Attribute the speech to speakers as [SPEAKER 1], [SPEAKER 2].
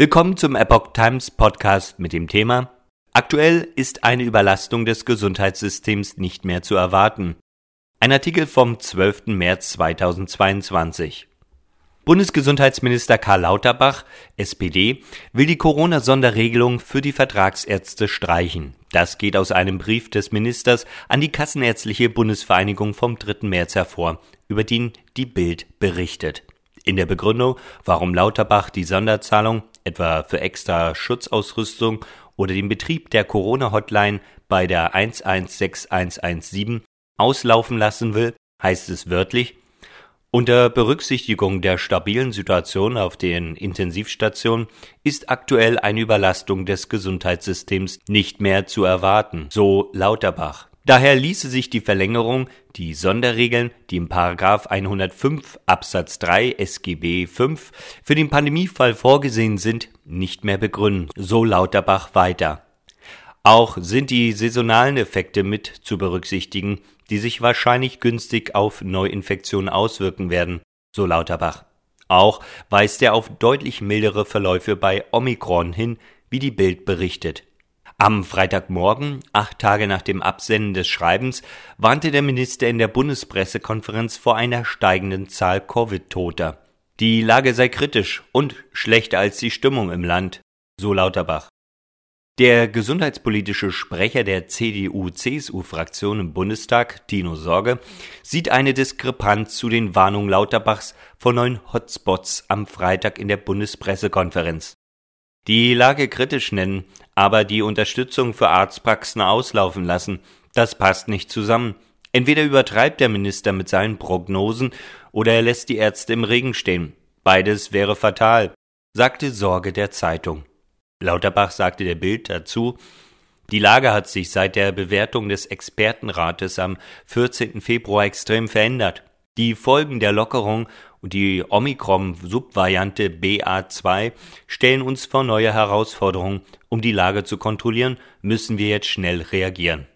[SPEAKER 1] Willkommen zum Epoch Times Podcast mit dem Thema Aktuell ist eine Überlastung des Gesundheitssystems nicht mehr zu erwarten. Ein Artikel vom 12. März 2022. Bundesgesundheitsminister Karl Lauterbach, SPD, will die Corona-Sonderregelung für die Vertragsärzte streichen. Das geht aus einem Brief des Ministers an die Kassenärztliche Bundesvereinigung vom 3. März hervor, über den die Bild berichtet. In der Begründung, warum Lauterbach die Sonderzahlung etwa für extra Schutzausrüstung oder den Betrieb der Corona-Hotline bei der 116117 auslaufen lassen will, heißt es wörtlich, unter Berücksichtigung der stabilen Situation auf den Intensivstationen ist aktuell eine Überlastung des Gesundheitssystems nicht mehr zu erwarten, so Lauterbach. Daher ließe sich die Verlängerung, die Sonderregeln, die im Paragraph 105 Absatz 3 SGB 5 für den Pandemiefall vorgesehen sind, nicht mehr begründen, so Lauterbach weiter. Auch sind die saisonalen Effekte mit zu berücksichtigen, die sich wahrscheinlich günstig auf Neuinfektionen auswirken werden, so Lauterbach. Auch weist er auf deutlich mildere Verläufe bei Omikron hin, wie die Bild berichtet. Am Freitagmorgen, acht Tage nach dem Absenden des Schreibens, warnte der Minister in der Bundespressekonferenz vor einer steigenden Zahl Covid-Toter. Die Lage sei kritisch und schlechter als die Stimmung im Land, so Lauterbach. Der gesundheitspolitische Sprecher der CDU-CSU-Fraktion im Bundestag, Tino Sorge, sieht eine Diskrepanz zu den Warnungen Lauterbachs vor neuen Hotspots am Freitag in der Bundespressekonferenz. Die Lage kritisch nennen, aber die Unterstützung für Arztpraxen auslaufen lassen. Das passt nicht zusammen. Entweder übertreibt der Minister mit seinen Prognosen oder er lässt die Ärzte im Regen stehen. Beides wäre fatal, sagte Sorge der Zeitung. Lauterbach sagte der Bild dazu, die Lage hat sich seit der Bewertung des Expertenrates am 14. Februar extrem verändert. Die Folgen der Lockerung und die Omikron-Subvariante BA2 stellen uns vor neue Herausforderungen. Um die Lage zu kontrollieren, müssen wir jetzt schnell reagieren.